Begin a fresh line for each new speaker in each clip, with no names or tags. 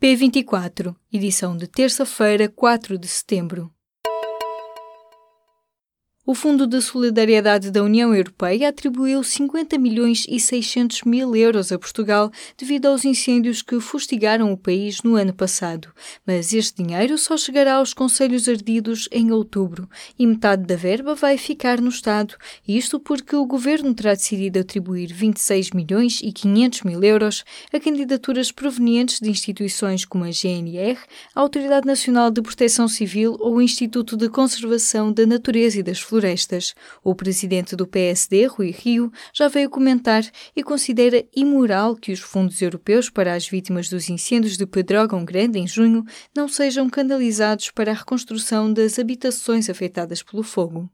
P24, edição de terça-feira, 4 de setembro. O Fundo de Solidariedade da União Europeia atribuiu 50 milhões e 600 mil euros a Portugal devido aos incêndios que fustigaram o país no ano passado. Mas este dinheiro só chegará aos conselhos ardidos em outubro e metade da verba vai ficar no Estado. Isto porque o governo terá decidido atribuir 26 milhões e 500 mil euros a candidaturas provenientes de instituições como a GNR, a Autoridade Nacional de Proteção Civil ou o Instituto de Conservação da Natureza e das Florestas florestas. O presidente do PSD, Rui Rio, já veio comentar e considera imoral que os fundos europeus para as vítimas dos incêndios de Pedrógão Grande em junho não sejam canalizados para a reconstrução das habitações afetadas pelo fogo.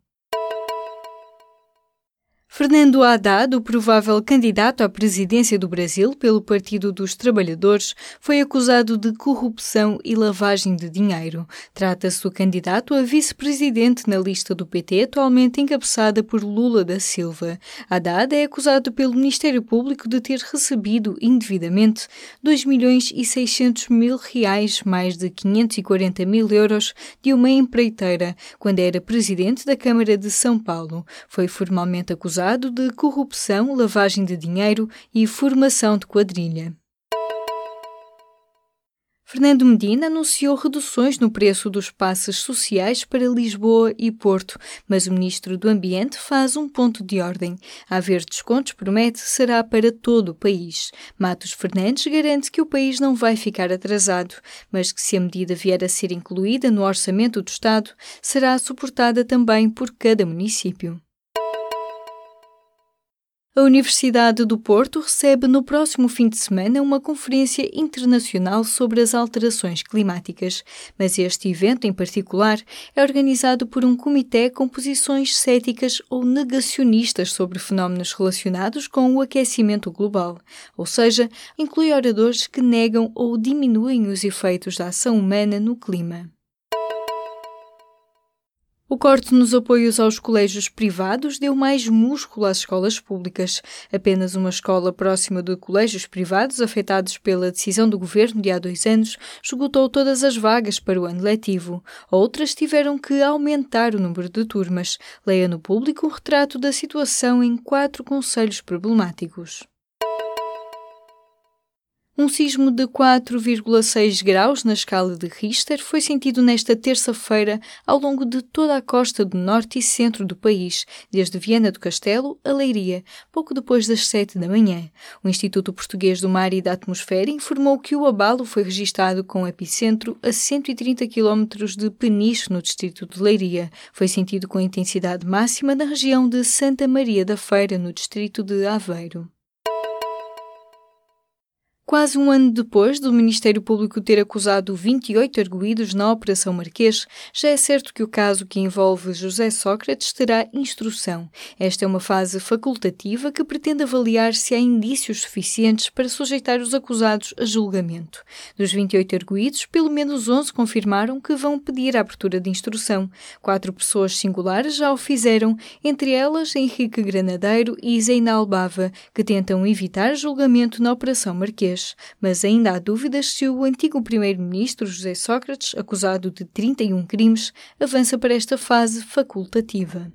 Fernando Haddad, o provável candidato à presidência do Brasil pelo Partido dos Trabalhadores, foi acusado de corrupção e lavagem de dinheiro. Trata-se do candidato a vice-presidente na lista do PT, atualmente encabeçada por Lula da Silva. Haddad é acusado pelo Ministério Público de ter recebido indevidamente 2 milhões e 600 mil reais, mais de 540 mil euros, de uma empreiteira, quando era presidente da Câmara de São Paulo. Foi formalmente acusado acusado de corrupção, lavagem de dinheiro e formação de quadrilha. Fernando Medina anunciou reduções no preço dos passes sociais para Lisboa e Porto, mas o ministro do Ambiente faz um ponto de ordem. Haver descontos, promete, será para todo o país. Matos Fernandes garante que o país não vai ficar atrasado, mas que se a medida vier a ser incluída no orçamento do Estado, será suportada também por cada município. A Universidade do Porto recebe no próximo fim de semana uma conferência internacional sobre as alterações climáticas, mas este evento em particular é organizado por um comitê com posições céticas ou negacionistas sobre fenómenos relacionados com o aquecimento global, ou seja, inclui oradores que negam ou diminuem os efeitos da ação humana no clima. O corte nos apoios aos colégios privados deu mais músculo às escolas públicas. Apenas uma escola próxima de colégios privados afetados pela decisão do governo de há dois anos esgotou todas as vagas para o ano letivo. Outras tiveram que aumentar o número de turmas. Leia no público um retrato da situação em quatro conselhos problemáticos. Um sismo de 4,6 graus na escala de Richter foi sentido nesta terça-feira ao longo de toda a costa do norte e centro do país, desde Viana do Castelo a Leiria, pouco depois das 7 da manhã. O Instituto Português do Mar e da Atmosfera informou que o abalo foi registado com epicentro a 130 km de Peniche, no distrito de Leiria. Foi sentido com intensidade máxima na região de Santa Maria da Feira, no distrito de Aveiro. Quase um ano depois do Ministério Público ter acusado 28 arguídos na Operação Marquês, já é certo que o caso que envolve José Sócrates terá instrução. Esta é uma fase facultativa que pretende avaliar se há indícios suficientes para sujeitar os acusados a julgamento. Dos 28 arguídos, pelo menos 11 confirmaram que vão pedir a abertura de instrução. Quatro pessoas singulares já o fizeram, entre elas Henrique Granadeiro e Zeinal Bava, que tentam evitar julgamento na Operação Marquês mas ainda há dúvidas se o antigo primeiro-ministro José Sócrates, acusado de 31 crimes, avança para esta fase facultativa.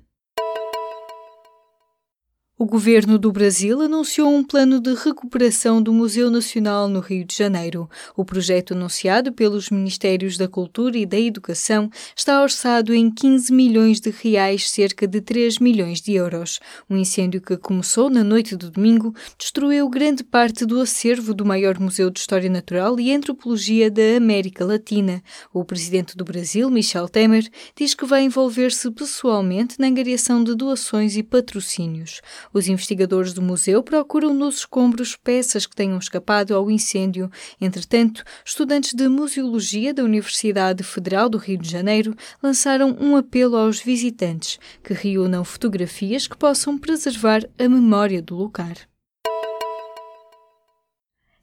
O governo do Brasil anunciou um plano de recuperação do Museu Nacional no Rio de Janeiro. O projeto anunciado pelos Ministérios da Cultura e da Educação está orçado em 15 milhões de reais, cerca de 3 milhões de euros. Um incêndio que começou na noite do domingo destruiu grande parte do acervo do maior museu de História Natural e Antropologia da América Latina. O presidente do Brasil, Michel Temer, diz que vai envolver-se pessoalmente na angariação de doações e patrocínios. Os investigadores do museu procuram nos escombros peças que tenham escapado ao incêndio. Entretanto, estudantes de museologia da Universidade Federal do Rio de Janeiro lançaram um apelo aos visitantes que reúnam fotografias que possam preservar a memória do lugar.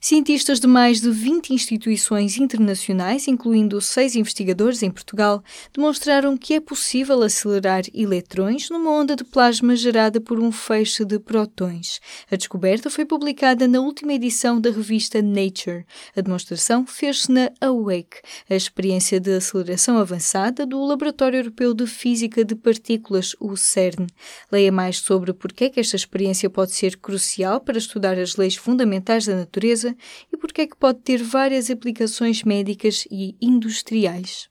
Cientistas de mais de 20 instituições internacionais, incluindo seis investigadores em Portugal, demonstraram que é possível acelerar eletrões numa onda de plasma gerada por um feixe de prótons. A descoberta foi publicada na última edição da revista Nature. A demonstração fez-se na AWAKE, a experiência de aceleração avançada do Laboratório Europeu de Física de Partículas, o CERN. Leia mais sobre por que esta experiência pode ser crucial para estudar as leis fundamentais da natureza e porque é que pode ter várias aplicações médicas e industriais.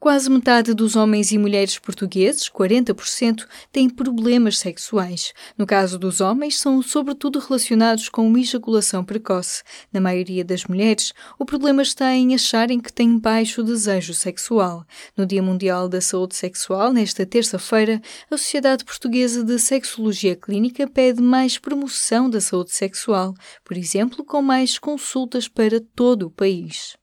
Quase metade dos homens e mulheres portugueses, 40%, têm problemas sexuais. No caso dos homens, são sobretudo relacionados com ejaculação precoce. Na maioria das mulheres, o problema está em acharem que têm baixo desejo sexual. No Dia Mundial da Saúde Sexual, nesta terça-feira, a Sociedade Portuguesa de Sexologia Clínica pede mais promoção da saúde sexual, por exemplo, com mais consultas para todo o país.